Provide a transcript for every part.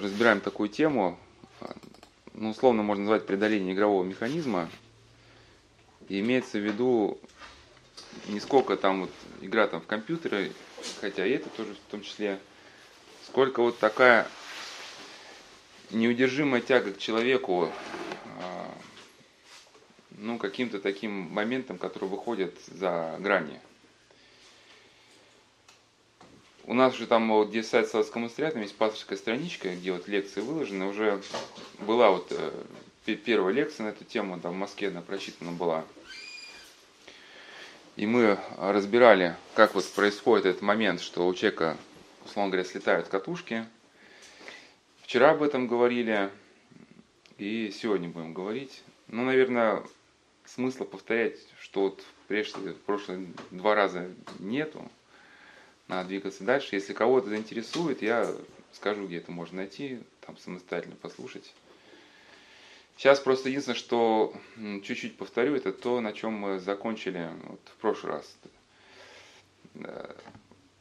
разбираем такую тему, ну, условно можно назвать преодоление игрового механизма. И имеется в виду не сколько там вот игра там в компьютере, хотя и это тоже в том числе, сколько вот такая неудержимая тяга к человеку, а, ну, каким-то таким моментом, который выходит за грани. У нас же там вот где сайт Славского монастыря, там есть пасторская страничка, где вот лекции выложены. Уже была вот э, первая лекция на эту тему, там в Москве она прочитана была. И мы разбирали, как вот происходит этот момент, что у человека, условно говоря, слетают катушки. Вчера об этом говорили, и сегодня будем говорить. Ну, наверное, смысла повторять, что вот прежде, в прошлые два раза нету надо двигаться дальше. Если кого-то заинтересует, я скажу, где это можно найти, там самостоятельно послушать. Сейчас просто единственное, что чуть-чуть повторю, это то, на чем мы закончили вот в прошлый раз.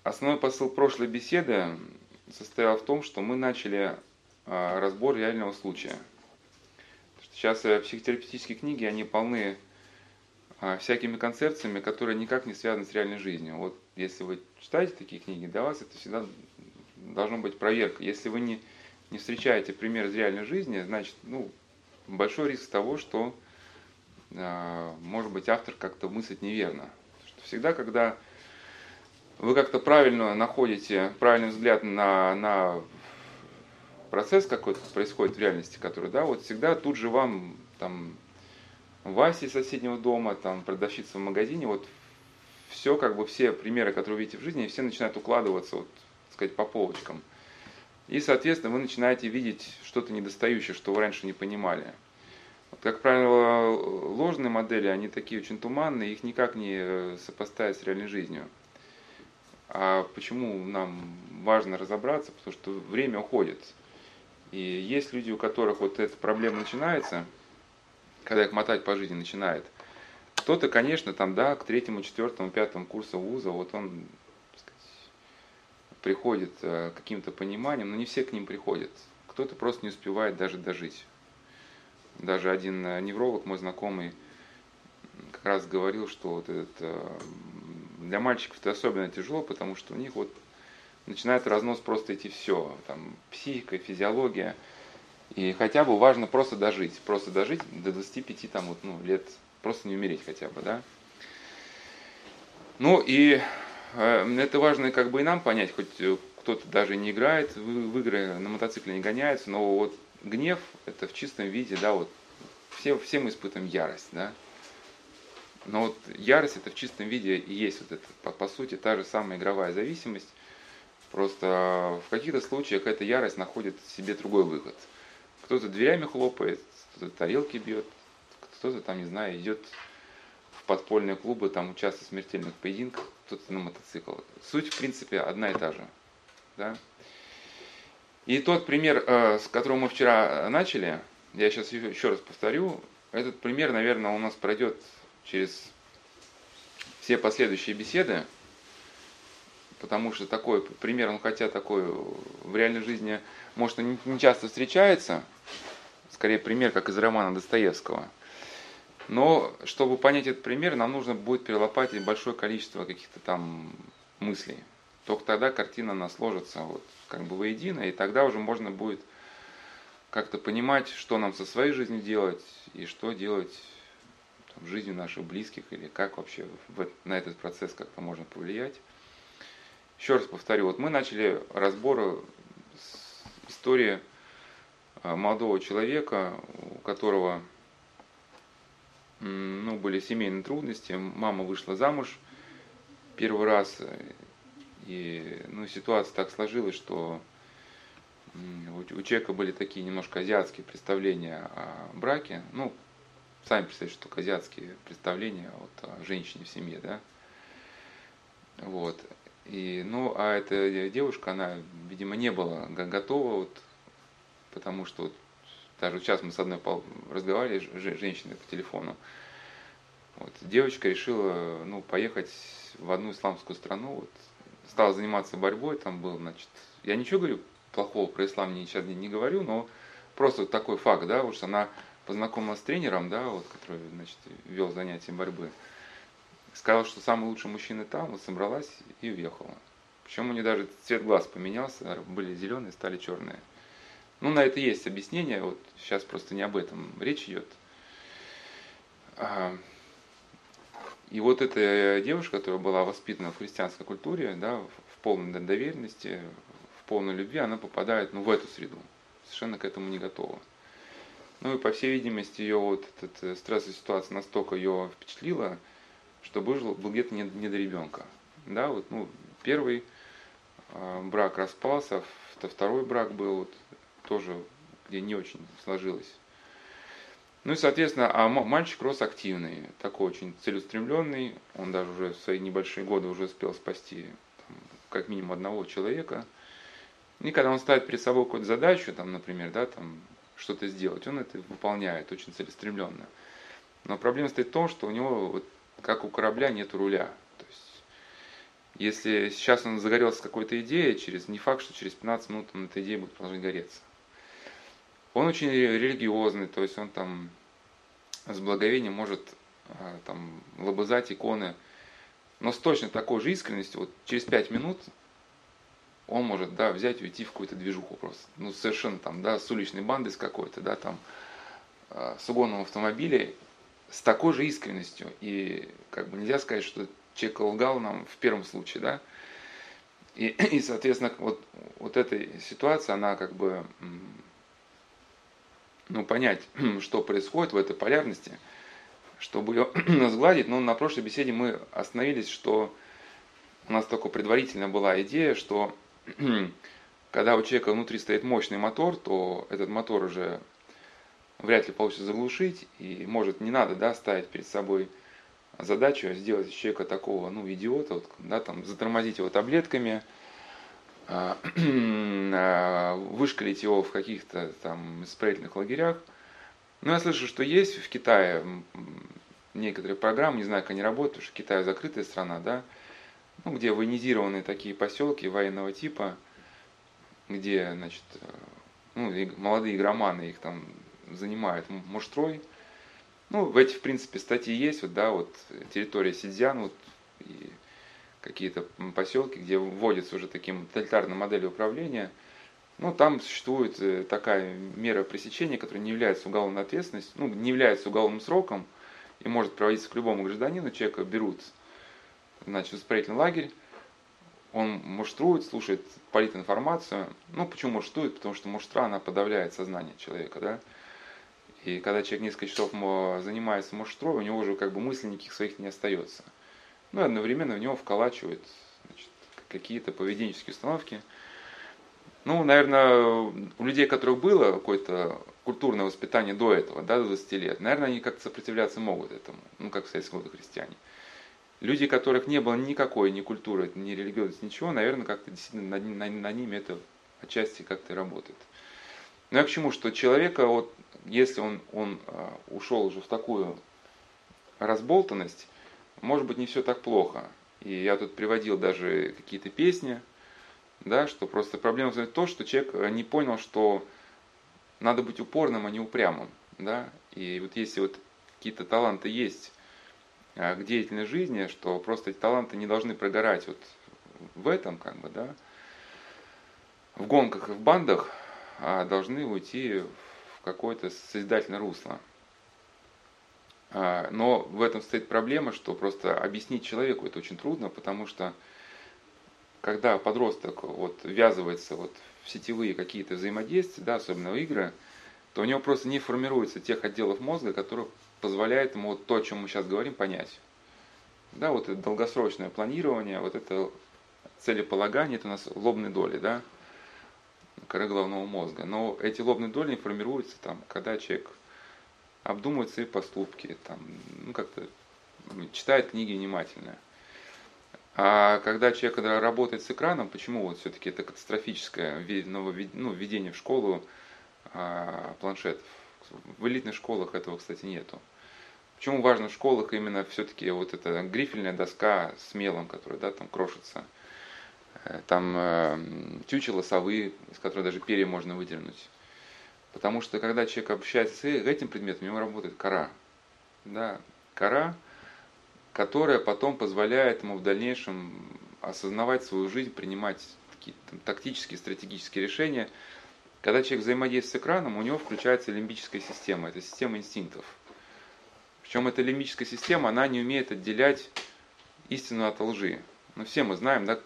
Основной посыл прошлой беседы состоял в том, что мы начали а, разбор реального случая. Сейчас э, психотерапевтические книги, они полны всякими концепциями, которые никак не связаны с реальной жизнью. Вот если вы читаете такие книги, для вас это всегда должно быть проверка. Если вы не, не встречаете пример из реальной жизни, значит, ну, большой риск того, что, э, может быть, автор как-то мыслит неверно. Что всегда, когда вы как-то правильно находите правильный взгляд на, на процесс какой-то происходит в реальности, который, да, вот всегда тут же вам там Васи из соседнего дома, там, продавщица в магазине, вот все, как бы все примеры, которые вы видите в жизни, все начинают укладываться, вот, так сказать, по полочкам. И, соответственно, вы начинаете видеть что-то недостающее, что вы раньше не понимали. Вот, как правило, ложные модели, они такие очень туманные, их никак не э, сопоставить с реальной жизнью. А почему нам важно разобраться? Потому что время уходит. И есть люди, у которых вот эта проблема начинается – когда их мотать по жизни начинает. Кто-то, конечно, там, да, к третьему, четвертому, пятому курсу вуза, вот он сказать, приходит э, каким-то пониманием, но не все к ним приходят. Кто-то просто не успевает даже дожить. Даже один э, невролог, мой знакомый, как раз говорил, что вот этот, э, для мальчиков это особенно тяжело, потому что у них вот начинает разнос просто идти все, там психика, физиология. И хотя бы важно просто дожить, просто дожить до 25 там, вот, ну, лет, просто не умереть хотя бы, да. Ну и э, это важно как бы и нам понять, хоть э, кто-то даже не играет в, в игры, на мотоцикле не гоняется, но вот гнев это в чистом виде, да, вот все, все мы испытываем ярость, да. Но вот ярость это в чистом виде и есть вот это, по, по сути, та же самая игровая зависимость. Просто в каких-то случаях эта ярость находит себе другой выход – кто-то дверями хлопает, кто-то тарелки бьет, кто-то там, не знаю, идет в подпольные клубы, там участвует в смертельных поединках, кто-то на мотоцикл. Суть, в принципе, одна и та же. Да? И тот пример, э, с которого мы вчера начали, я сейчас еще раз повторю, этот пример, наверное, у нас пройдет через все последующие беседы, потому что такой пример, ну хотя такой в реальной жизни, может, не часто встречается, скорее пример, как из романа Достоевского. Но чтобы понять этот пример, нам нужно будет перелопатить большое количество каких-то там мыслей. Только тогда картина она сложится вот, как бы воедино, и тогда уже можно будет как-то понимать, что нам со своей жизнью делать и что делать там, в жизни наших близких, или как вообще в, на этот процесс как-то можно повлиять. Еще раз повторю, вот мы начали разбор истории Э, молодого человека, у которого ну, были семейные трудности, мама вышла замуж первый раз, и ну, ситуация так сложилась, что у человека были такие немножко азиатские представления о браке, ну, сами представляете, что азиатские представления вот, о женщине в семье, да, вот, и, ну, а эта девушка, она, видимо, не была готова вот потому что вот, даже сейчас мы с одной разговаривали, женщиной по телефону, вот, девочка решила ну, поехать в одну исламскую страну, вот, стала заниматься борьбой, там был, значит, я ничего говорю плохого про ислам ничего не, не говорю, но просто вот такой факт, да, уж она познакомилась с тренером, да, вот, который, значит, вел занятия борьбы, сказал, что самый лучший мужчина там, вот собралась и уехала. Причем у нее даже цвет глаз поменялся, были зеленые, стали черные. Ну, на это есть объяснение, вот сейчас просто не об этом речь идет. А, и вот эта девушка, которая была воспитана в христианской культуре, да, в полной доверенности, в полной любви, она попадает ну, в эту среду, совершенно к этому не готова. Ну и по всей видимости ее вот эта стрессовая ситуация настолько ее впечатлила, что был, был где-то не, не до ребенка. Да, вот, ну, первый э, брак распался, второй брак был вот, тоже, где не очень сложилось. Ну и, соответственно, а мальчик рос активный, такой очень целеустремленный, он даже уже в свои небольшие годы уже успел спасти там, как минимум одного человека. И когда он ставит перед собой какую-то задачу, там, например, да, там, что-то сделать, он это выполняет очень целеустремленно. Но проблема стоит в том, что у него, вот, как у корабля, нет руля. То есть, если сейчас он загорелся какой-то идеей, через, не факт, что через 15 минут он эта идея будет продолжать гореться. Он очень религиозный, то есть он там с благовением может а, там лобызать иконы, но с точно такой же искренностью, вот через пять минут он может, да, взять и уйти в какую-то движуху просто. Ну, совершенно там, да, с уличной бандой с какой-то, да, там, а, с угоном автомобиля, с такой же искренностью. И как бы нельзя сказать, что человек лгал нам в первом случае, да. И, и соответственно, вот, вот эта ситуация, она как бы ну, понять, что происходит в этой полярности, чтобы ее сгладить. Но на прошлой беседе мы остановились, что у нас только предварительно была идея, что когда у человека внутри стоит мощный мотор, то этот мотор уже вряд ли получится заглушить, и может не надо да, ставить перед собой задачу сделать человека такого, ну, идиота, вот, да, там, затормозить его таблетками, а, а, вышкалить его в каких-то там исправительных лагерях. Но я слышу, что есть в Китае некоторые программы, не знаю, как они работают, потому что Китай закрытая страна, да, ну, где военизированные такие поселки военного типа, где, значит, ну, молодые игроманы их там занимают муштрой. Ну, в эти, в принципе, статьи есть, вот, да, вот территория Сидзян, вот, и какие-то поселки, где вводится уже таким тоталитарной моделью управления, ну, там существует э, такая мера пресечения, которая не является уголовной ответственностью, ну, не является уголовным сроком и может проводиться к любому гражданину. Человека берут, значит, в исправительный лагерь, он муштрует, слушает политинформацию. Ну, почему муштрует? Потому что муштра, она подавляет сознание человека, да. И когда человек несколько часов занимается муштрой, у него уже как бы мыслей никаких своих не остается. Ну и одновременно в него вколачивают какие-то поведенческие установки. Ну, наверное, у людей, у которых было какое-то культурное воспитание до этого, да, до 20 лет, наверное, они как-то сопротивляться могут этому, ну, как в советском году христиане. Люди, которых не было никакой ни культуры, ни религиозности, ничего, наверное, как-то действительно над, над, над ними это отчасти как-то работает. Но я к чему, что человека, вот, если он, он а, ушел уже в такую разболтанность, может быть, не все так плохо. И я тут приводил даже какие-то песни, да, что просто проблема в том, что человек не понял, что надо быть упорным, а не упрямым. Да? И вот если вот какие-то таланты есть а, к деятельной жизни, что просто эти таланты не должны прогорать вот в этом, как бы, да, в гонках и в бандах, а должны уйти в какое-то созидательное русло. А, но в этом стоит проблема, что просто объяснить человеку это очень трудно, потому что когда подросток вот ввязывается вот в сетевые какие-то взаимодействия, да, особенно в игры, то у него просто не формируется тех отделов мозга, которые позволяют ему вот то, о чем мы сейчас говорим, понять. Да, вот это долгосрочное планирование, вот это целеполагание, это у нас лобные доли, да, коры головного мозга. Но эти лобные доли формируются там, когда человек обдумывает свои поступки, там, ну, как-то читает книги внимательно. А когда человек когда работает с экраном, почему вот все-таки это катастрофическое ну, введение в школу а, планшетов? В элитных школах этого, кстати, нету. Почему важно в школах именно все-таки вот эта грифельная доска с мелом, которая да, там крошится? Э, там э, тючело совы, из которой даже перья можно выдернуть. Потому что когда человек общается с этим предметом, у него работает кора. Да, кора, которая потом позволяет ему в дальнейшем осознавать свою жизнь, принимать такие там, тактические, стратегические решения. Когда человек взаимодействует с экраном, у него включается лимбическая система, это система инстинктов. Причем эта лимбическая система, она не умеет отделять истину от лжи. Ну, все мы знаем, да,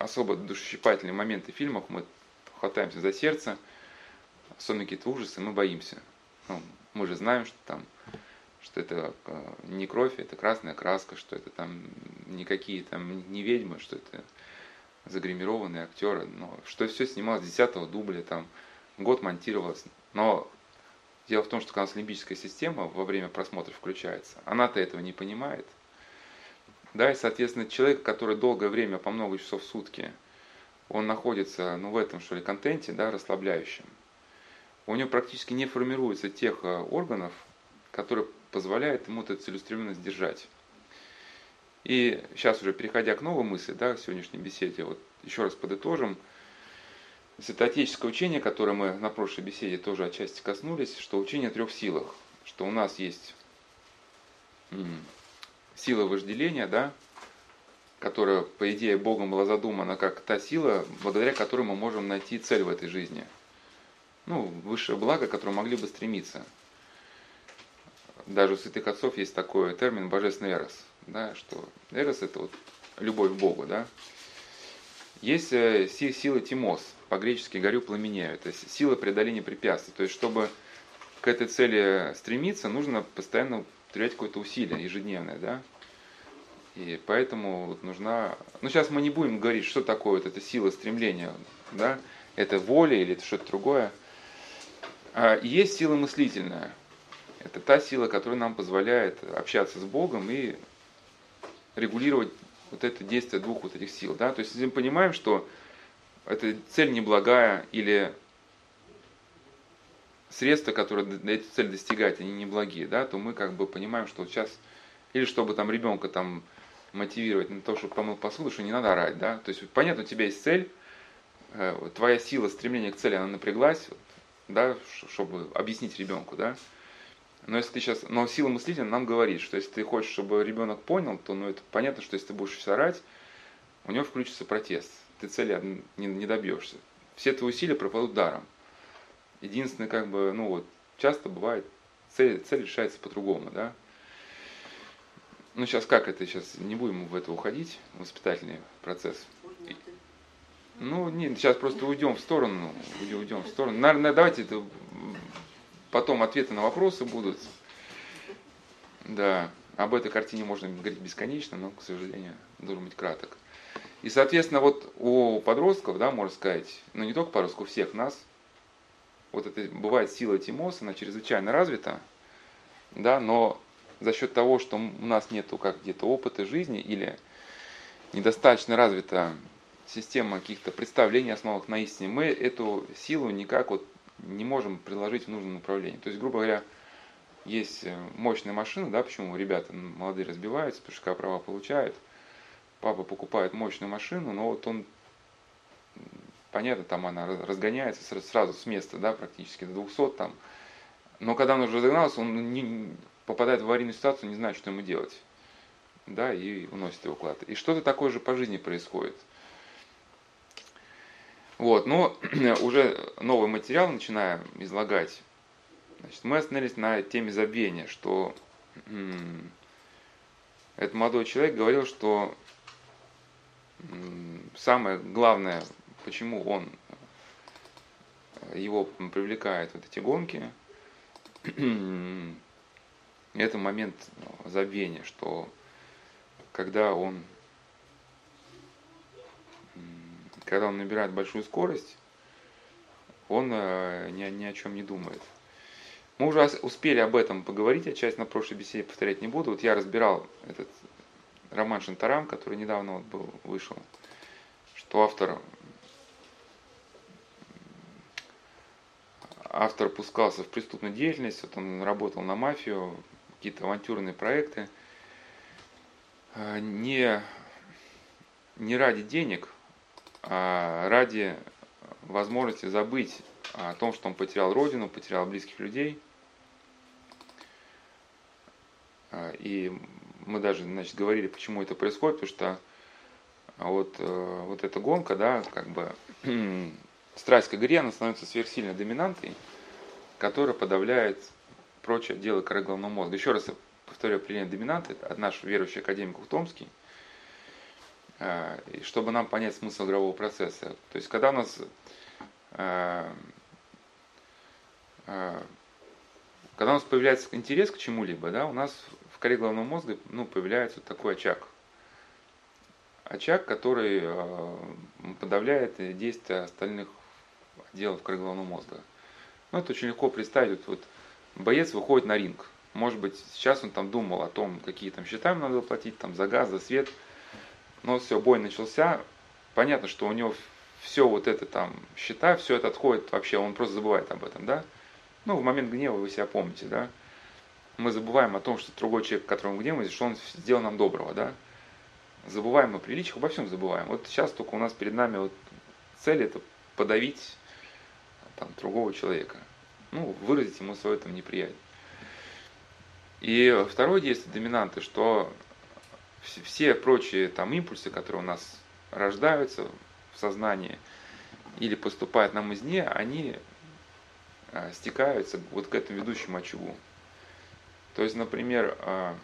особо душесчипательные моменты в фильмах, мы хватаемся за сердце, особенно какие-то ужасы, мы боимся. Ну, мы же знаем, что там что это э, не кровь, это красная краска, что это там никакие там не ведьмы, что это загримированные актеры, но что все снималось с 10 дубля, там год монтировалось. Но дело в том, что когда лимбическая система во время просмотра включается, она-то этого не понимает. Да, и, соответственно, человек, который долгое время, по много часов в сутки, он находится ну, в этом, что ли, контенте, да, расслабляющем, у него практически не формируется тех э, органов, которые позволяют ему эту целеустремленность держать. И сейчас уже переходя к новой мысли, да, к сегодняшней беседе, вот еще раз подытожим. Святоотеческое учение, которое мы на прошлой беседе тоже отчасти коснулись, что учение о трех силах, что у нас есть сила вожделения, да, которая, по идее, Богом была задумана как та сила, благодаря которой мы можем найти цель в этой жизни. Ну, высшее благо, к которому могли бы стремиться. Даже у святых отцов есть такой термин «божественный эрос», да, что эрос – это вот любовь к Богу, да. Есть э, сила тимос, по-гречески «горю пламенею», это сила преодоления препятствий. То есть, чтобы к этой цели стремиться, нужно постоянно терять какое-то усилие ежедневное, да. И поэтому вот нужна... Ну, сейчас мы не будем говорить, что такое вот эта сила стремления, да, это воля или это что-то другое. А есть сила мыслительная. Это та сила, которая нам позволяет общаться с Богом и регулировать вот это действие двух вот этих сил. Да? То есть, если мы понимаем, что эта цель неблагая или средства, которые эту цель достигают, они неблагие, да, то мы как бы понимаем, что сейчас, или чтобы там ребенка там мотивировать на то, чтобы помыл посуду, что не надо орать, да, то есть понятно, у тебя есть цель, э, твоя сила, стремление к цели, она напряглась, да, чтобы объяснить ребенку, да, но если ты сейчас, но сила мыслителя нам говорит, что если ты хочешь, чтобы ребенок понял, то ну, это понятно, что если ты будешь орать, у него включится протест. Ты цели не, не добьешься. Все твои усилия пропадут даром. Единственное, как бы, ну вот, часто бывает, цель, цель решается по-другому, да. Ну сейчас как это, сейчас не будем в это уходить, воспитательный процесс. Ну, нет, сейчас просто уйдем в сторону, уйдем в сторону. Наверное, давайте это Потом ответы на вопросы будут. Да, об этой картине можно говорить бесконечно, но, к сожалению, должен быть краток. И, соответственно, вот у подростков, да, можно сказать, ну не только подростков, у всех нас, вот это бывает сила тимоса, она чрезвычайно развита, да, но за счет того, что у нас нету как где-то опыта жизни или недостаточно развита система каких-то представлений, основанных на истине, мы эту силу никак вот не можем предложить в нужном направлении. То есть, грубо говоря, есть э, мощная машина, да, почему ребята молодые разбиваются, потому что права получают, папа покупает мощную машину, но вот он, понятно, там она разгоняется сразу с места, да, практически до 200 там, но когда он уже разогнался, он не, попадает в аварийную ситуацию, не знает, что ему делать, да, и уносит его куда-то. И что-то такое же по жизни происходит – вот, но уже новый материал начинаем излагать. Значит, мы остановились на теме забвения, что этот молодой человек говорил, что самое главное, почему он его привлекает вот эти гонки, это момент забвения, что когда он когда он набирает большую скорость, он э, ни, ни о чем не думает. Мы уже успели об этом поговорить, я часть на прошлой беседе повторять не буду. Вот я разбирал этот роман Шантарам, который недавно вот был, вышел, что автор автор пускался в преступную деятельность, вот он работал на мафию, какие-то авантюрные проекты, э, не, не ради денег, а, ради возможности забыть о том, что он потерял родину, потерял близких людей. А, и мы даже значит, говорили, почему это происходит, потому что вот, э, вот эта гонка, да, как бы страсть к игре, она становится сверхсильной доминантой, которая подавляет прочее дело коры головного мозга. Еще раз повторю определение доминанты, это наш верующий академик Ухтомский, э, чтобы нам понять смысл игрового процесса. То есть, когда у нас э, когда у нас появляется интерес к чему-либо, да, у нас в коре головного мозга ну, появляется вот такой очаг – очаг, который э, подавляет действия остальных отделов коры головного мозга. Ну, это очень легко представить. Вот, боец выходит на ринг. Может быть, сейчас он там думал о том, какие там счета ему надо платить, там за газ, за свет. Но все, бой начался. Понятно, что у него все вот это там счета, все это отходит вообще, он просто забывает об этом, да? Ну, в момент гнева вы себя помните, да? Мы забываем о том, что другой человек, которому гневаемся, что он сделал нам доброго, да? забываем о приличиях, обо всем забываем. Вот сейчас только у нас перед нами вот цель это подавить там, другого человека. Ну, выразить ему свое там неприятие. И второе действие доминанты, что все прочие там импульсы, которые у нас рождаются в сознании или поступают нам извне, они а, стекаются вот к этому ведущему очагу. То есть, например, а,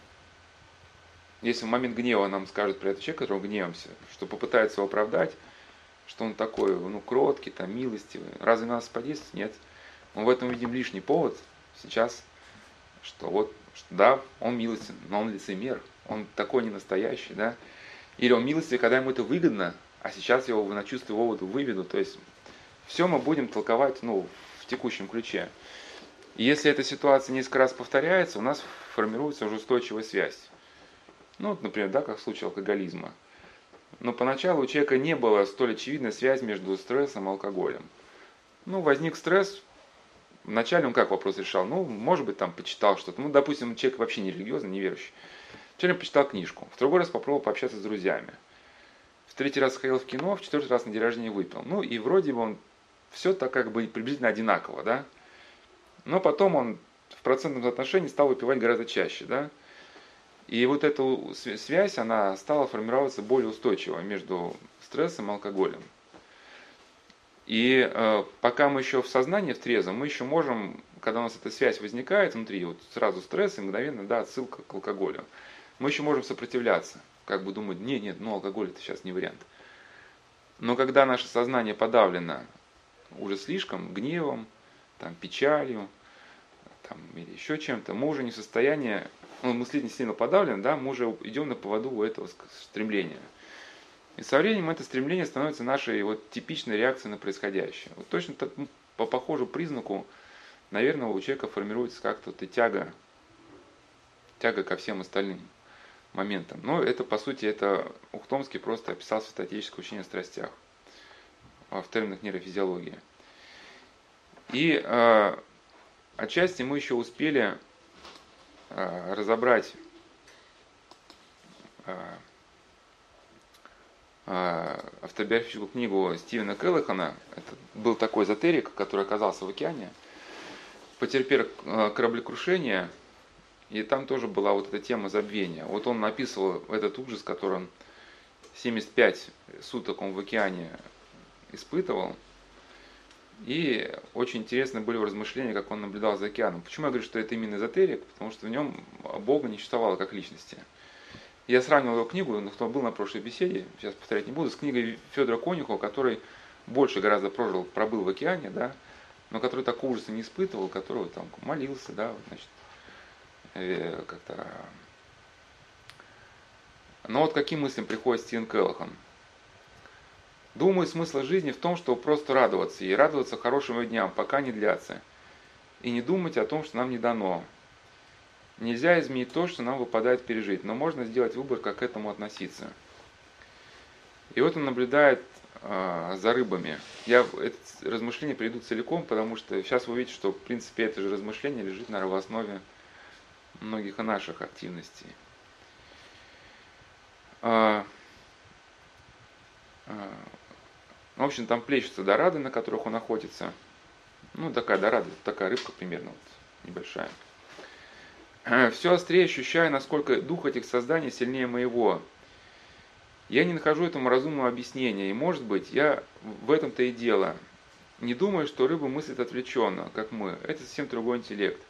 если в момент гнева нам скажут про этого человека, которого гневаемся, что попытается его оправдать, что он такой, ну, кроткий, там, милостивый, разве нас подействует? Нет. Мы в этом видим лишний повод сейчас, что вот, что, да, он милостив, но он лицемер, он такой не настоящий, да. Или он милостивый, когда ему это выгодно, а сейчас его на чувство выводу выведу. То есть все мы будем толковать ну, в текущем ключе. И если эта ситуация несколько раз повторяется, у нас формируется уже устойчивая связь. Ну, вот, например, да, как в случае алкоголизма. Но поначалу у человека не было столь очевидной связи между стрессом и алкоголем. Ну, возник стресс, вначале он как вопрос решал? Ну, может быть, там почитал что-то. Ну, допустим, человек вообще не религиозный, не верующий. Вначале он почитал книжку, в другой раз попробовал пообщаться с друзьями. В третий раз сходил в кино, в четвертый раз на день рождения выпил. Ну, и вроде бы он все так как бы приблизительно одинаково, да. Но потом он в процентном соотношении стал выпивать гораздо чаще, да. И вот эта связь, она стала формироваться более устойчиво между стрессом и алкоголем. И э, пока мы еще в сознании, в трезвом, мы еще можем, когда у нас эта связь возникает внутри, вот сразу стресс и мгновенно, да, отсылка к алкоголю, мы еще можем сопротивляться, как бы думать, нет, нет, ну алкоголь это сейчас не вариант. Но когда наше сознание подавлено уже слишком гневом, там, печалью, там, или еще чем-то, мы уже не в состоянии ну, мыслительно сильно подавлен, да, мы уже идем на поводу у этого стремления. И со временем это стремление становится нашей вот типичной реакцией на происходящее. Вот точно так, ну, по похожему признаку, наверное, у человека формируется как-то вот и тяга, тяга ко всем остальным моментам. Но это, по сути, это Ухтомский просто описал статическое учение о страстях в терминах нейрофизиологии. И э, отчасти мы еще успели разобрать э, э, автобиографическую книгу Стивена Келлихана. Это был такой эзотерик, который оказался в океане, потерпел кораблекрушение, и там тоже была вот эта тема забвения. Вот он написывал этот ужас, который он 75 суток он в океане испытывал – и очень интересны были размышления, как он наблюдал за океаном. Почему я говорю, что это именно эзотерик? Потому что в нем Бога не существовало как личности. Я сравнивал его книгу, кто был на прошлой беседе, сейчас повторять не буду, с книгой Федора Конюхова, который больше гораздо прожил, пробыл в океане, да, но который такого ужаса не испытывал, который там молился, да, значит, э, как-то... Но вот каким мыслям приходит Стивен Келлахан – Думаю, смысл жизни в том, чтобы просто радоваться и радоваться хорошим дням, пока не длятся. И не думать о том, что нам не дано. Нельзя изменить то, что нам выпадает пережить, но можно сделать выбор, как к этому относиться. И вот он наблюдает э, за рыбами. Я это размышление приведу целиком, потому что сейчас вы увидите, что в принципе это же размышление лежит, наверное, в основе многих наших активностей. Э, э, В общем, там плещутся дорады, на которых он охотится. Ну, такая дорада, такая рыбка примерно, вот, небольшая. Все острее ощущаю, насколько дух этих созданий сильнее моего. Я не нахожу этому разумного объяснения, и, может быть, я в этом-то и дело. Не думаю, что рыба мыслит отвлеченно, как мы. Это совсем другой интеллект.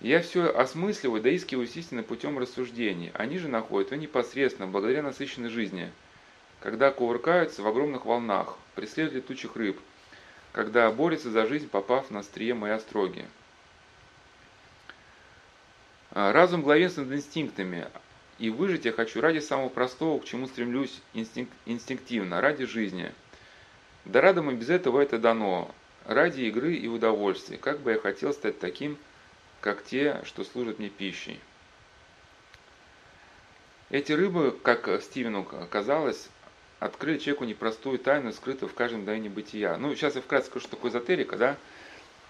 Я все осмысливаю, доискиваюсь истины путем рассуждений. Они же находят его непосредственно, благодаря насыщенной жизни, когда кувыркаются в огромных волнах, преследуют летучих рыб, когда борются за жизнь, попав на острие моей остроги. А, разум главенствует над инстинктами, и выжить я хочу ради самого простого, к чему стремлюсь инстинк, инстинктивно, ради жизни. Да радом и без этого это дано, ради игры и удовольствия, как бы я хотел стать таким, как те, что служат мне пищей. Эти рыбы, как Стивену казалось, открыли человеку непростую тайну, скрытую в каждом мгновении бытия. Ну, сейчас я вкратце скажу, что такое эзотерика, да.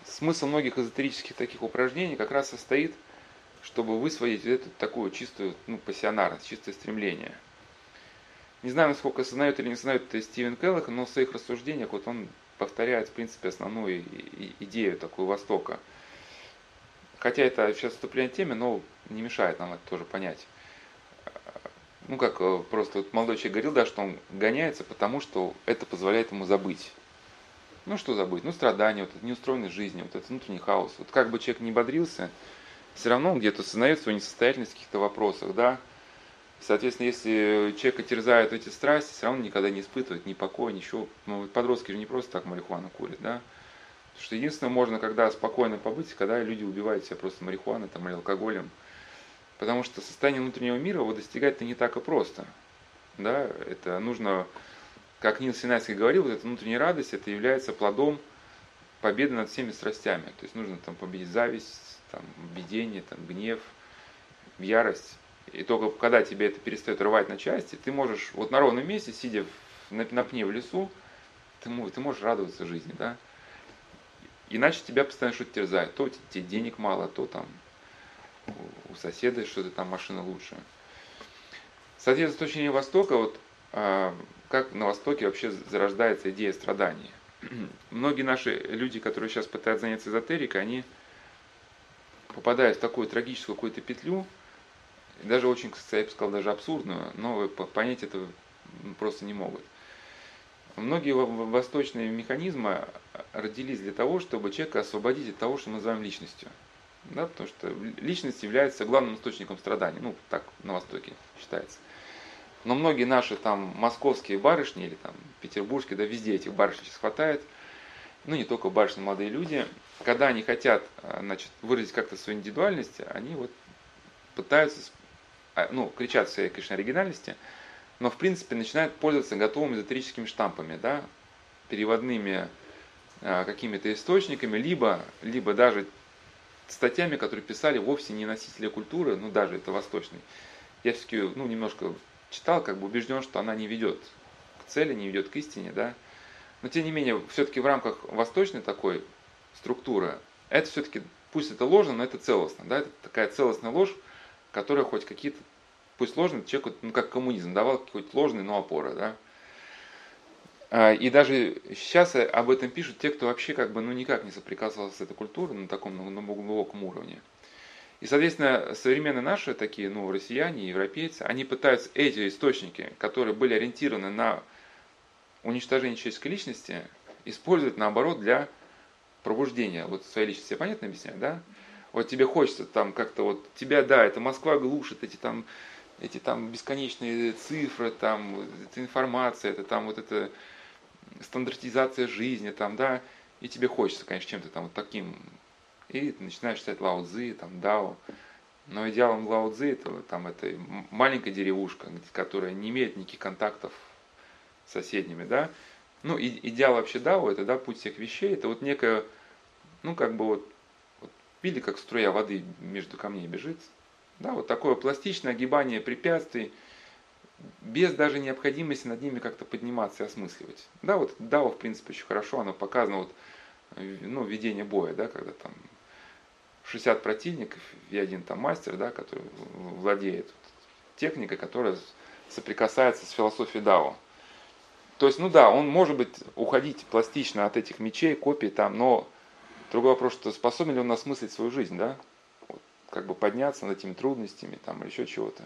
Смысл многих эзотерических таких упражнений как раз состоит, чтобы высвоить эту такую чистую ну, пассионарность, чистое стремление. Не знаю, насколько осознает или не осознает Стивен Келлах, но в своих рассуждениях вот он повторяет, в принципе, основную идею такую Востока – Хотя это сейчас вступление в теме, но не мешает нам это тоже понять. Ну, как э, просто вот молодой человек говорил, да, что он гоняется, потому что это позволяет ему забыть. Ну, что забыть? Ну, страдания, вот эта неустроенность жизни, вот этот внутренний хаос. Вот как бы человек не бодрился, все равно он где-то осознает свою несостоятельность в каких-то вопросах, да. Соответственно, если человека терзают эти страсти, все равно никогда не испытывает ни покоя, ничего. Ну, подростки же не просто так марихуану курят, да. Потому что единственное, можно когда спокойно побыть, когда люди убивают себя просто марихуаной там, или алкоголем. Потому что состояние внутреннего мира его достигать-то не так и просто. Да? Это нужно, как Нил Синайский говорил, вот эта внутренняя радость, это является плодом победы над всеми страстями. То есть нужно там победить зависть, там, обидение, там, гнев, ярость. И только когда тебе это перестает рвать на части, ты можешь вот на ровном месте, сидя на, на пне в лесу, ты, ты можешь радоваться жизни, да. Иначе тебя постоянно что-то терзает. То тебе денег мало, то там у соседа что-то там машина лучше. Соответственно, с точки зрения Востока, вот а, как на Востоке вообще зарождается идея страдания. Многие наши люди, которые сейчас пытаются заняться эзотерикой, они попадают в такую трагическую какую-то петлю, даже очень, я бы сказал, даже абсурдную, но понять это просто не могут. Многие восточные механизмы родились для того, чтобы человека освободить от того, что мы называем личностью. Да, потому что личность является главным источником страданий, ну, так на Востоке считается. Но многие наши там московские барышни или там петербургские, да, везде этих барышень сейчас хватает, ну, не только барышни, молодые люди, когда они хотят, а, значит, выразить как-то свою индивидуальность, они вот пытаются, а, ну, кричат своей, конечно, оригинальности, но в принципе начинают пользоваться готовыми эзотерическими штампами, да, переводными а, какими-то источниками, либо, либо даже статьями, которые писали вовсе не носители культуры, ну даже это восточный. Я все-таки ну, немножко читал, как бы убежден, что она не ведет к цели, не ведет к истине, да. Но тем не менее, все-таки в рамках восточной такой структуры, это все-таки, пусть это ложно, но это целостно, да, это такая целостная ложь, которая хоть какие-то пусть ложный, человек, ну, как коммунизм, давал какой-то ложный, но опоры, да. А, и даже сейчас об этом пишут те, кто вообще как бы ну, никак не соприкасался с этой культурой на таком на глубоком уровне. И, соответственно, современные наши такие, ну, россияне, европейцы, они пытаются эти источники, которые были ориентированы на уничтожение человеческой личности, использовать наоборот для пробуждения вот своей личности. Я понятно объясняю, да? Вот тебе хочется там как-то вот, тебя, да, это Москва глушит, эти там эти там бесконечные цифры, там, эта информация, это там вот эта стандартизация жизни, там, да, и тебе хочется, конечно, чем-то там вот таким, и ты начинаешь читать Лао Цзи, там, Дао, но идеалом Лао Цзи это там это маленькая деревушка, которая не имеет никаких контактов с соседними, да, ну, и, идеал вообще Дао, это, да, путь всех вещей, это вот некая, ну, как бы вот, вот видели, как струя воды между камней бежит, да, вот такое пластичное огибание препятствий, без даже необходимости над ними как-то подниматься и осмысливать. Да, вот Дао, в принципе, очень хорошо, оно показано вот, ну, ведение боя, да, когда там 60 противников и один там мастер, да, который владеет техникой, которая соприкасается с философией Дао. То есть, ну да, он может быть уходить пластично от этих мечей, копий там, но другой вопрос, что способен ли он осмыслить свою жизнь, да? Вот, как бы подняться над этими трудностями там или еще чего-то.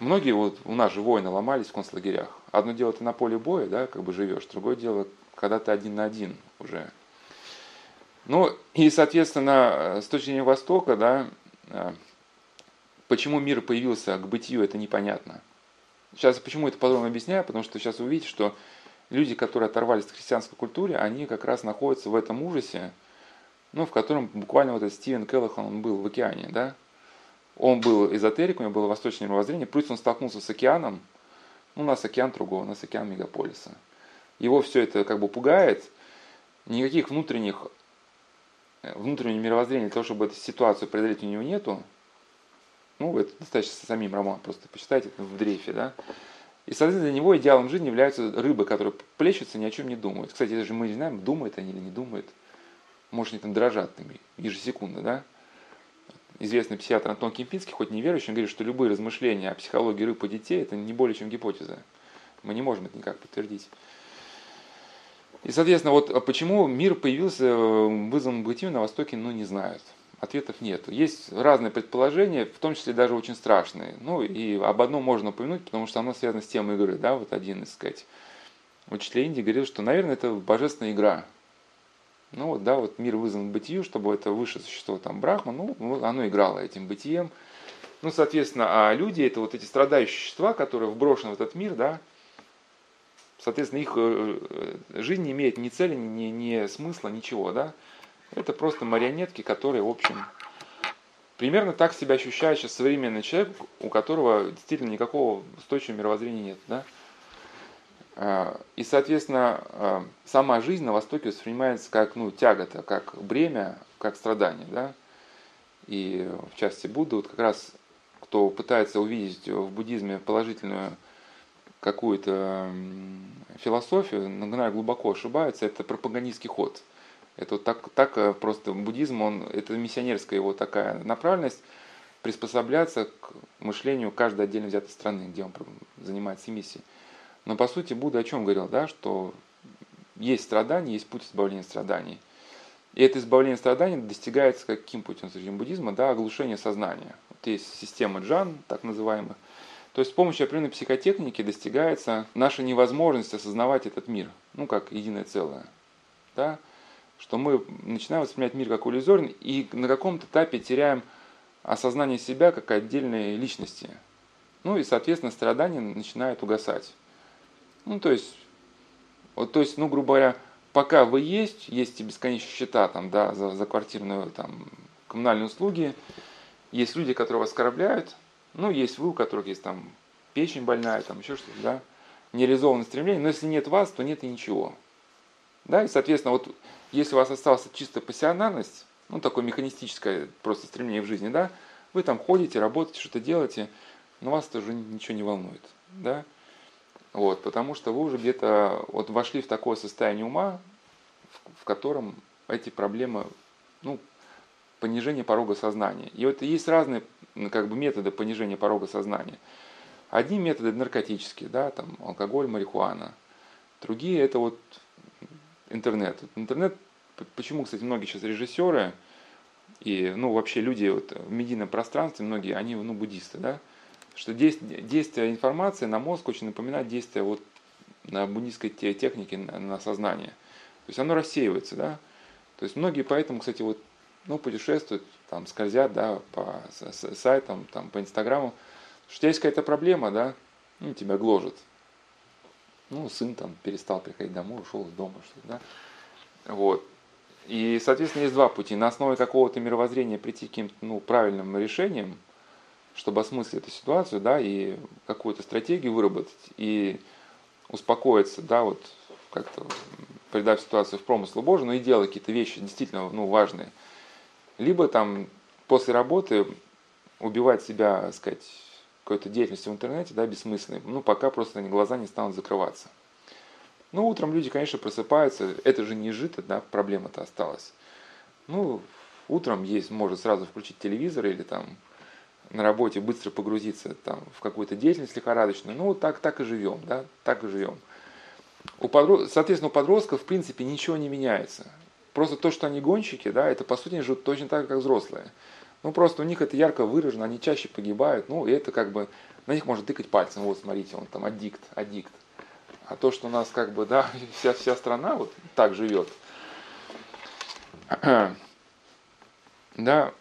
Многие вот у нас же воины ломались в концлагерях. Одно дело ты на поле боя, да, как бы живешь, другое дело, когда ты один на один уже. Ну и, соответственно, с точки зрения Востока, да, а, почему мир появился к бытию, это непонятно. Сейчас почему это подробно объясняю, потому что сейчас увидите, что люди, которые оторвались от христианской культуры, они как раз находятся в этом ужасе, ну, в котором буквально вот этот Стивен Келлахан, он был в океане, да, он был эзотериком, у него было восточное мировоззрение, плюс он столкнулся с океаном, ну, у нас океан другого, у нас океан мегаполиса. Его все это как бы пугает, никаких внутренних, внутреннего мировоззрения для того, чтобы эту ситуацию преодолеть у него нету, ну, это достаточно самим роман, просто почитайте в дрейфе, да. И, соответственно, для него идеалом жизни являются рыбы, которые плещутся, ни о чем не думают. Кстати, даже мы не знаем, думают они или не думают. Может, они там дрожат ежесекундно, да. Известный психиатр Антон Кемпинский, хоть неверующий, он говорит, что любые размышления о психологии рыб и детей – это не более чем гипотеза. Мы не можем это никак подтвердить. И, соответственно, вот почему мир появился э, вызван бытию на Востоке, ну, не знают. Ответов нет. Есть разные предположения, в том числе даже очень страшные. Ну и об одном можно упомянуть, потому что оно связано с темой игры. Да? Вот один из, сказать, учителей Индии говорил, что, наверное, это божественная игра. Ну вот, да, вот мир вызван бытию, чтобы это высшее существо, там, Брахма, ну, оно играло этим бытием. Ну, соответственно, а люди это вот эти страдающие существа, которые вброшены в этот мир, да, соответственно, их э, э, жизнь не имеет ни цели, ни, ни смысла, ничего, да. Это просто марионетки, которые, в общем, примерно так себя ощущает сейчас современный человек, у которого действительно никакого устойчивого мировоззрения нет. Да? И, соответственно, а, сама жизнь на Востоке воспринимается как ну, тягота, как бремя, как страдание. Да? И в части Будды, вот как раз кто пытается увидеть в буддизме положительную какую-то философию, наверное, глубоко ошибается, это пропагандистский ход – это вот так, так э, просто буддизм, он, это миссионерская его такая направленность, приспосабляться к мышлению каждой отдельно взятой страны, где он занимается миссией. Но по сути Будда о чем говорил, да, что есть страдания, есть путь избавления страданий. И это избавление страданий достигается каким путем с буддизма? Да, оглушение сознания. Вот есть система джан, так называемых. То есть с помощью определенной психотехники достигается наша невозможность осознавать этот мир, ну как единое целое. Да? что мы начинаем воспринимать мир как иллюзорный и на каком-то этапе теряем осознание себя как отдельной личности. Ну и, соответственно, страдания начинают угасать. Ну, то есть, вот, то есть, ну, грубо говоря, пока вы есть, есть и бесконечные счета там, да, за, за квартирную, там, коммунальные услуги, есть люди, которые вас оскорбляют, ну, есть вы, у которых есть там печень больная, там еще что-то, да, нереализованное стремление, но если нет вас, то нет и ничего. Да, и, соответственно, вот если у вас осталась чисто пассионарность, ну, такое механистическое просто стремление в жизни, да, вы там ходите, работаете, что-то делаете, но вас тоже ничего не волнует, да, вот, потому что вы уже где-то вот вошли в такое состояние ума, в, в котором эти проблемы, ну, понижение порога сознания. И вот есть разные как бы, методы понижения порога сознания. Одни методы наркотические, да, там алкоголь, марихуана. Другие это вот интернет. Интернет, почему, кстати, многие сейчас режиссеры и, ну, вообще люди вот, в медийном пространстве, многие, они, ну, буддисты, да, что действие, информации на мозг очень напоминает действие вот на буддийской технике на, на сознание. То есть оно рассеивается, да. То есть многие поэтому, кстати, вот, ну, путешествуют, там, скользят, да, по сайтам, там, по инстаграму, что есть какая-то проблема, да, ну, тебя гложет. Ну, сын там перестал приходить домой, ушел из дома, что да. Вот. И, соответственно, есть два пути. На основе какого-то мировоззрения прийти к каким-то ну, правильным решениям, чтобы осмыслить эту ситуацию, да, и какую-то стратегию выработать, и успокоиться, да, вот как-то придав ситуацию в промысл Божий, но и делать какие-то вещи действительно ну, важные. Либо там после работы убивать себя, так сказать, какой-то деятельности в интернете, да, бессмысленной, ну, пока просто глаза не станут закрываться. Ну, утром люди, конечно, просыпаются, это же не жито, да, проблема-то осталась. Ну, утром есть, может сразу включить телевизор или там на работе быстро погрузиться там в какую-то деятельность лихорадочную. Ну, так, так и живем, да, так и живем. У подрос... Соответственно, у подростков, в принципе, ничего не меняется. Просто то, что они гонщики, да, это по сути они живут точно так, как взрослые. Ну, просто у них это ярко выражено, они чаще погибают, ну, и это как бы, на них можно тыкать пальцем, вот, смотрите, он там аддикт, аддикт. А то, что у нас как бы, да, вся, вся страна вот так живет, да,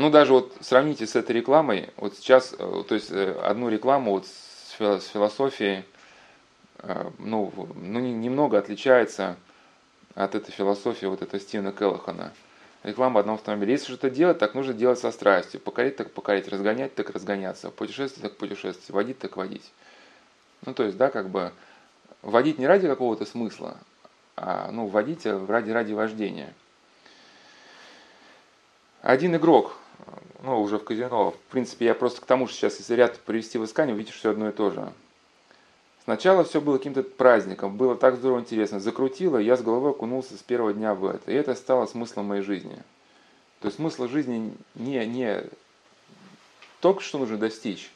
ну, даже вот сравните с этой рекламой, вот сейчас, э, то есть э, одну рекламу вот с философией, э, ну, ну немного отличается от этой философии вот этого Стивена Келлахана. Реклама одного автомобиля. Если что-то делать, так нужно делать со страстью. Покорить, так покорить. Разгонять, так разгоняться. Путешествовать, так путешествовать. Водить, так водить. Ну, то есть, да, как бы водить не ради какого-то смысла, а, ну, водить ради, ради вождения. Один игрок, ну, уже в казино, в принципе, я просто к тому, что сейчас, если ряд привести в искание, увидите, что одно и то же. Сначала все было каким-то праздником, было так здорово интересно. Закрутило, я с головой окунулся с первого дня в это. И это стало смыслом моей жизни. То есть смысл жизни не, не только что нужно достичь,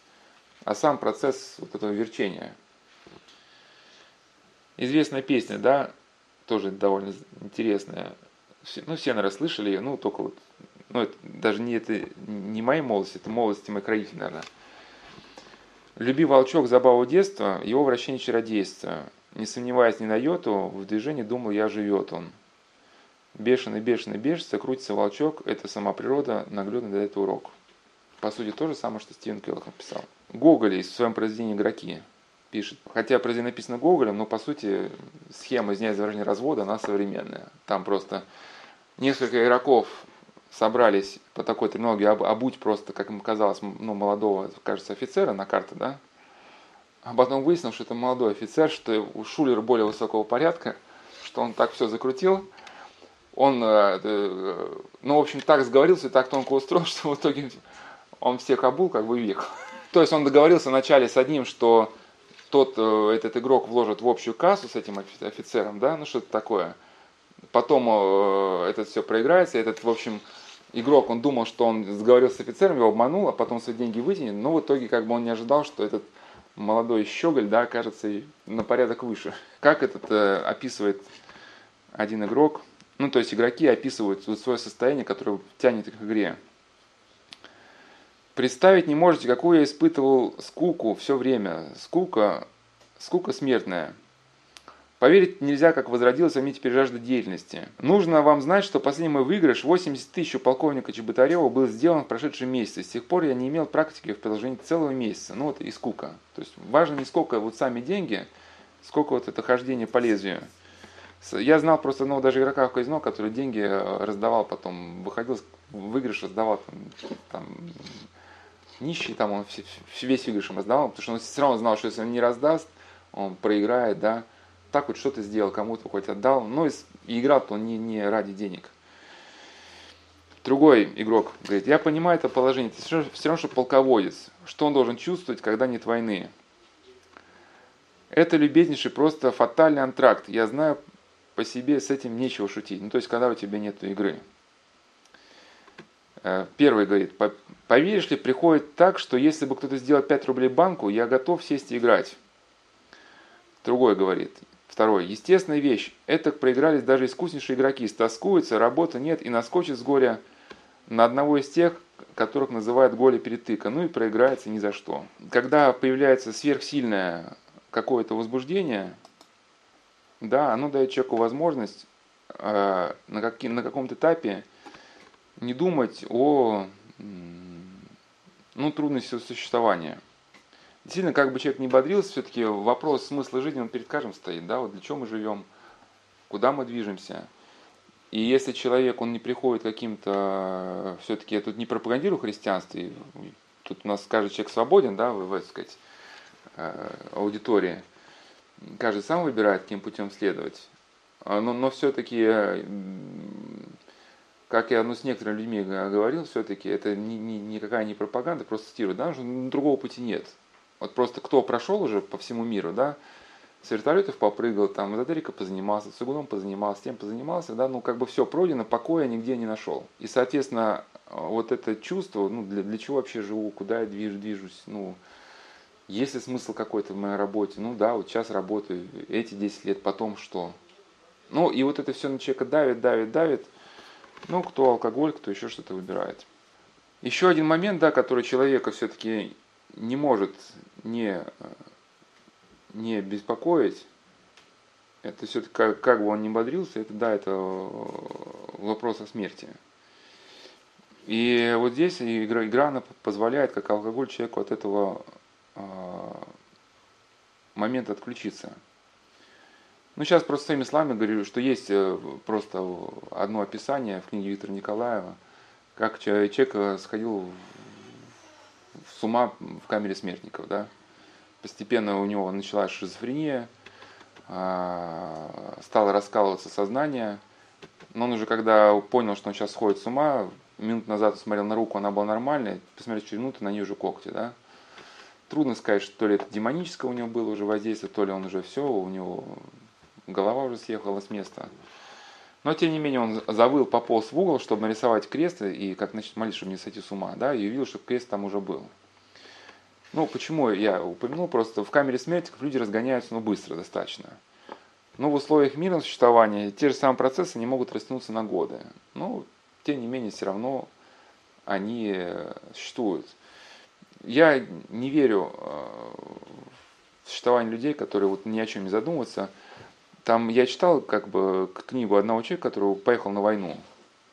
а сам процесс вот этого верчения. Известная песня, да, тоже довольно интересная. Ну, все, наверное, слышали ее, ну, только вот, ну, это даже не, это, не моей молодости, это молодости моих родителей, наверное. Люби волчок забаву детства, его вращение чародейства. Не сомневаясь ни на йоту, в движении думал я живет он. Бешеный, бешеный, бешится, крутится волчок, это сама природа, наглядно дает урок. По сути, то же самое, что Стивен Келлах написал. Гоголь в своем произведении «Игроки» пишет. Хотя произведение написано Гоголем, но по сути схема, извиняюсь за выражение, развода, она современная. Там просто несколько игроков собрались по такой терминологии обуть просто, как им казалось, ну, молодого, кажется, офицера на карте, да? А потом выяснилось, что это молодой офицер, что у Шулер более высокого порядка, что он так все закрутил, он, э, э, ну, в общем, так сговорился так тонко устроил, что в итоге он всех обул, как бы век. То есть он договорился вначале с одним, что тот, э, этот игрок вложит в общую кассу с этим офицером, да, ну что-то такое. Потом это все проиграется, этот, в общем, игрок, он думал, что он сговорился с офицером, его обманул, а потом свои деньги вытянет, но в итоге как бы он не ожидал, что этот молодой щеголь, да, окажется на порядок выше. Как этот э, описывает один игрок? Ну, то есть игроки описывают свое состояние, которое тянет их к игре. Представить не можете, какую я испытывал скуку все время. Скука, скука смертная – Поверить нельзя, как возродилась во мне теперь жажда деятельности. Нужно вам знать, что последний мой выигрыш 80 тысяч у полковника Чеботарева был сделан в прошедшем месяце. С тех пор я не имел практики в продолжении целого месяца. Ну вот и скука. То есть важно не сколько вот сами деньги, сколько вот это хождение по лезвию. Я знал просто одного даже игрока в казино, который деньги э, раздавал потом, выходил, выигрыш раздавал там, там нищий, там он весь выигрыш раздавал, потому что он все равно знал, что если он не раздаст, он проиграет, да, так вот что-то сделал, кому-то хоть отдал. Но и играл-то он не, не ради денег. Другой игрок говорит, я понимаю это положение, ты все равно, что полководец. Что он должен чувствовать, когда нет войны? Это, любезнейший, просто фатальный антракт. Я знаю по себе, с этим нечего шутить. Ну, то есть, когда у тебя нет игры. Э, первый говорит, поверишь ли, приходит так, что если бы кто-то сделал 5 рублей банку, я готов сесть и играть. Другой говорит, Второе. Естественная вещь. Это проигрались даже искуснейшие игроки. Стоскуются, работы нет и наскочит с горя на одного из тех, которых называют горе перетыка. Ну и проиграется ни за что. Когда появляется сверхсильное какое-то возбуждение, да, оно дает человеку возможность э, на, каким, на каком-то этапе не думать о ну, трудности существования. Действительно, как бы человек не бодрился, все-таки вопрос смысла жизни, он перед каждым стоит, да, вот для чего мы живем, куда мы движемся. И если человек, он не приходит каким-то, все-таки я тут не пропагандирую христианство, и тут у нас каждый человек свободен, да, в, в сказать, э, аудитории, каждый сам выбирает, каким путем следовать. А, но, но все-таки, как я ну, с некоторыми людьми говорил, все-таки это ни, ни, никакая не пропаганда, просто цитирую, да, что другого пути нет. Вот просто кто прошел уже по всему миру, да, с вертолетов попрыгал, там, эзотерика позанимался, с цигуном позанимался, тем позанимался, да, ну, как бы все пройдено, покоя нигде не нашел. И, соответственно, вот это чувство, ну, для, для чего вообще живу, куда я движу, движусь, ну, есть ли смысл какой-то в моей работе? Ну да, вот сейчас работаю, эти 10 лет, потом что? Ну и вот это все на человека давит, давит, давит. Ну, кто алкоголь, кто еще что-то выбирает. Еще один момент, да, который человека все-таки не может не, не беспокоить, это все-таки, как, как бы он ни бодрился, это да, это вопрос о смерти. И вот здесь игра, игра позволяет, как алкоголь, человеку от этого э, момента отключиться. Ну, сейчас просто своими словами говорю, что есть э, просто одно описание в книге Виктора Николаева, как человек э, сходил с ума в камере смертников, да. Постепенно у него началась шизофрения, а, стало раскалываться сознание, но он уже когда понял, что он сейчас сходит с ума, минут назад смотрел на руку, она была нормальная, посмотрел через минуту, на ней уже когти, да. Трудно сказать, что то ли это демоническое у него было уже воздействие, то ли он уже все, у него голова уже съехала с места. Но, тем не менее, он завыл, пополз в угол, чтобы нарисовать крест, и как начать молиться, чтобы не сойти с ума, да, и увидел, что крест там уже был. Ну, почему я упомянул, просто в камере смерти люди разгоняются, ну, быстро достаточно. Но в условиях мирного существования те же самые процессы не могут растянуться на годы. Ну, тем не менее, все равно они э, существуют. Я не верю э, в существование людей, которые вот ни о чем не задумываются. Там я читал как бы книгу одного человека, который поехал на войну.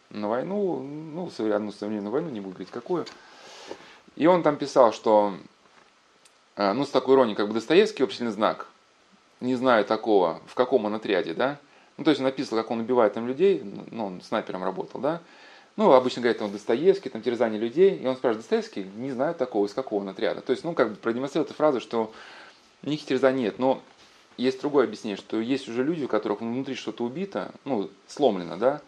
На войну, ну, одну современную войну, не буду говорить какую. И он там писал, что, э, ну, с такой иронией, как бы Достоевский общественный знак. Не знаю такого, в каком он отряде, да. Ну, то есть он написал, как он убивает там людей, ну, он снайпером работал, да. Ну, обычно говорят, там, Достоевский, там, терзание людей. И он спрашивает, Достоевский, не знаю такого, из какого он отряда. То есть, ну, как бы продемонстрировал эту фразу, что никаких терзаний нет. Но есть другое объяснение, что есть уже люди, у которых внутри что-то убито, ну, сломлено, да.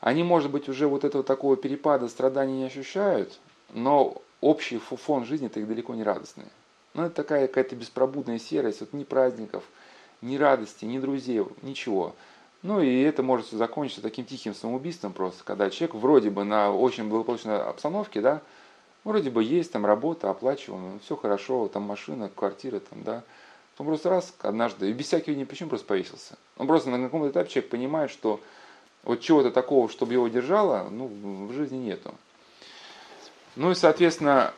Они, может быть, уже вот этого такого перепада страданий не ощущают, но общий фон жизни-то их далеко не радостный. Ну, это такая какая-то беспробудная серость, вот ни праздников, ни радости, ни друзей, ничего. Ну и это может закончиться таким тихим самоубийством просто, когда человек вроде бы на очень благополучной обстановке, да, вроде бы есть там работа, оплачиваемая, все хорошо, там машина, квартира, там, да, он просто раз однажды, и без всяких ни причин просто повесился. Он просто на каком-то этапе человек понимает, что вот чего-то такого, чтобы его держало, ну, в жизни нету. Ну и, соответственно,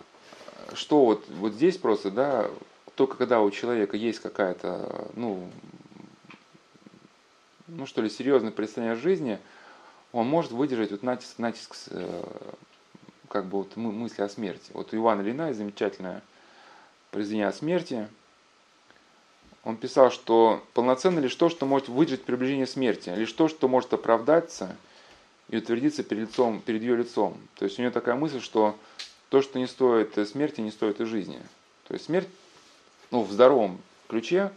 что вот, вот здесь просто, да, только когда у человека есть какая-то, ну, ну что ли, серьезное представление о жизни, он может выдержать вот натиск, натиск э, как бы вот мысли о смерти. Вот у Ивана есть замечательное произведение о смерти. Он писал, что полноценно лишь то, что может выдержать приближение смерти, лишь то, что может оправдаться и утвердиться перед, лицом, перед ее лицом. То есть у него такая мысль, что то, что не стоит смерти, не стоит и жизни. То есть смерть ну, в здоровом ключе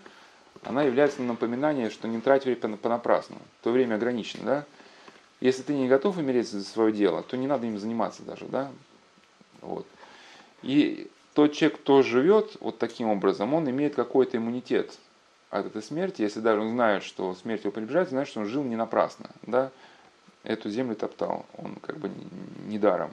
она является напоминанием, что не трать время понапрасну. То время ограничено, да? Если ты не готов умереть за свое дело, то не надо им заниматься даже, да? Вот. И тот человек, кто живет вот таким образом, он имеет какой-то иммунитет от этой смерти. Если даже он знает, что смерть его приближается, значит, что он жил не напрасно, да? Эту землю топтал, он как бы не даром.